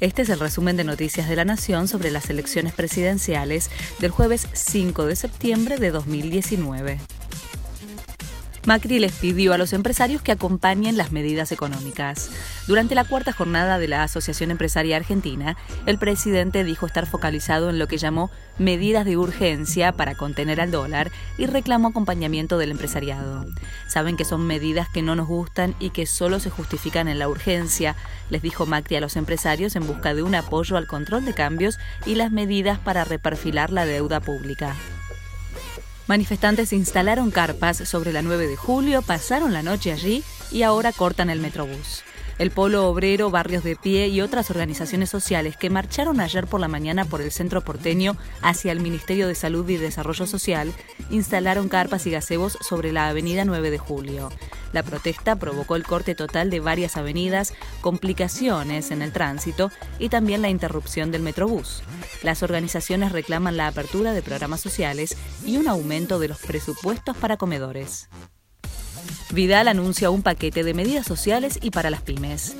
Este es el resumen de Noticias de la Nación sobre las elecciones presidenciales del jueves 5 de septiembre de 2019. Macri les pidió a los empresarios que acompañen las medidas económicas. Durante la cuarta jornada de la Asociación Empresaria Argentina, el presidente dijo estar focalizado en lo que llamó medidas de urgencia para contener al dólar y reclamó acompañamiento del empresariado. Saben que son medidas que no nos gustan y que solo se justifican en la urgencia, les dijo Macri a los empresarios en busca de un apoyo al control de cambios y las medidas para reperfilar la deuda pública. Manifestantes instalaron carpas sobre la 9 de julio, pasaron la noche allí y ahora cortan el Metrobús. El Polo Obrero, Barrios de Pie y otras organizaciones sociales que marcharon ayer por la mañana por el centro porteño hacia el Ministerio de Salud y Desarrollo Social instalaron carpas y gazebos sobre la avenida 9 de Julio. La protesta provocó el corte total de varias avenidas, complicaciones en el tránsito y también la interrupción del Metrobús. Las organizaciones reclaman la apertura de programas sociales y un aumento de los presupuestos para comedores. Vidal anuncia un paquete de medidas sociales y para las pymes.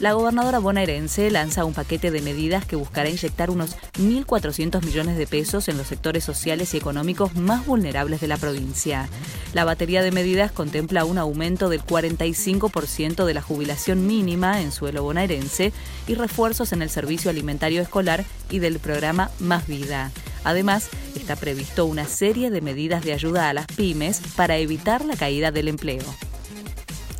La gobernadora bonaerense lanza un paquete de medidas que buscará inyectar unos 1.400 millones de pesos en los sectores sociales y económicos más vulnerables de la provincia. La batería de medidas contempla un aumento del 45% de la jubilación mínima en suelo bonaerense y refuerzos en el servicio alimentario escolar y del programa Más Vida. Además, está previsto una serie de medidas de ayuda a las pymes para evitar la caída del empleo.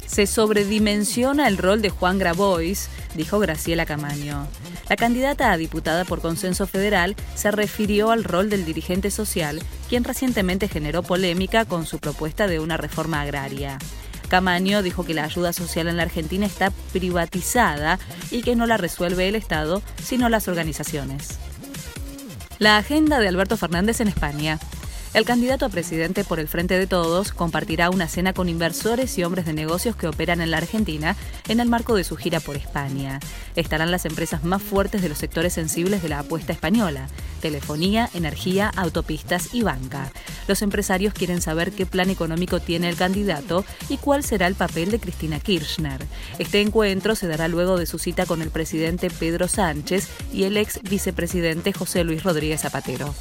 Se sobredimensiona el rol de Juan Grabois, dijo Graciela Camaño. La candidata a diputada por consenso federal se refirió al rol del dirigente social, quien recientemente generó polémica con su propuesta de una reforma agraria. Camaño dijo que la ayuda social en la Argentina está privatizada y que no la resuelve el Estado, sino las organizaciones. La agenda de Alberto Fernández en España. El candidato a presidente por el Frente de Todos compartirá una cena con inversores y hombres de negocios que operan en la Argentina en el marco de su gira por España. Estarán las empresas más fuertes de los sectores sensibles de la apuesta española, telefonía, energía, autopistas y banca. Los empresarios quieren saber qué plan económico tiene el candidato y cuál será el papel de Cristina Kirchner. Este encuentro se dará luego de su cita con el presidente Pedro Sánchez y el ex vicepresidente José Luis Rodríguez Zapatero.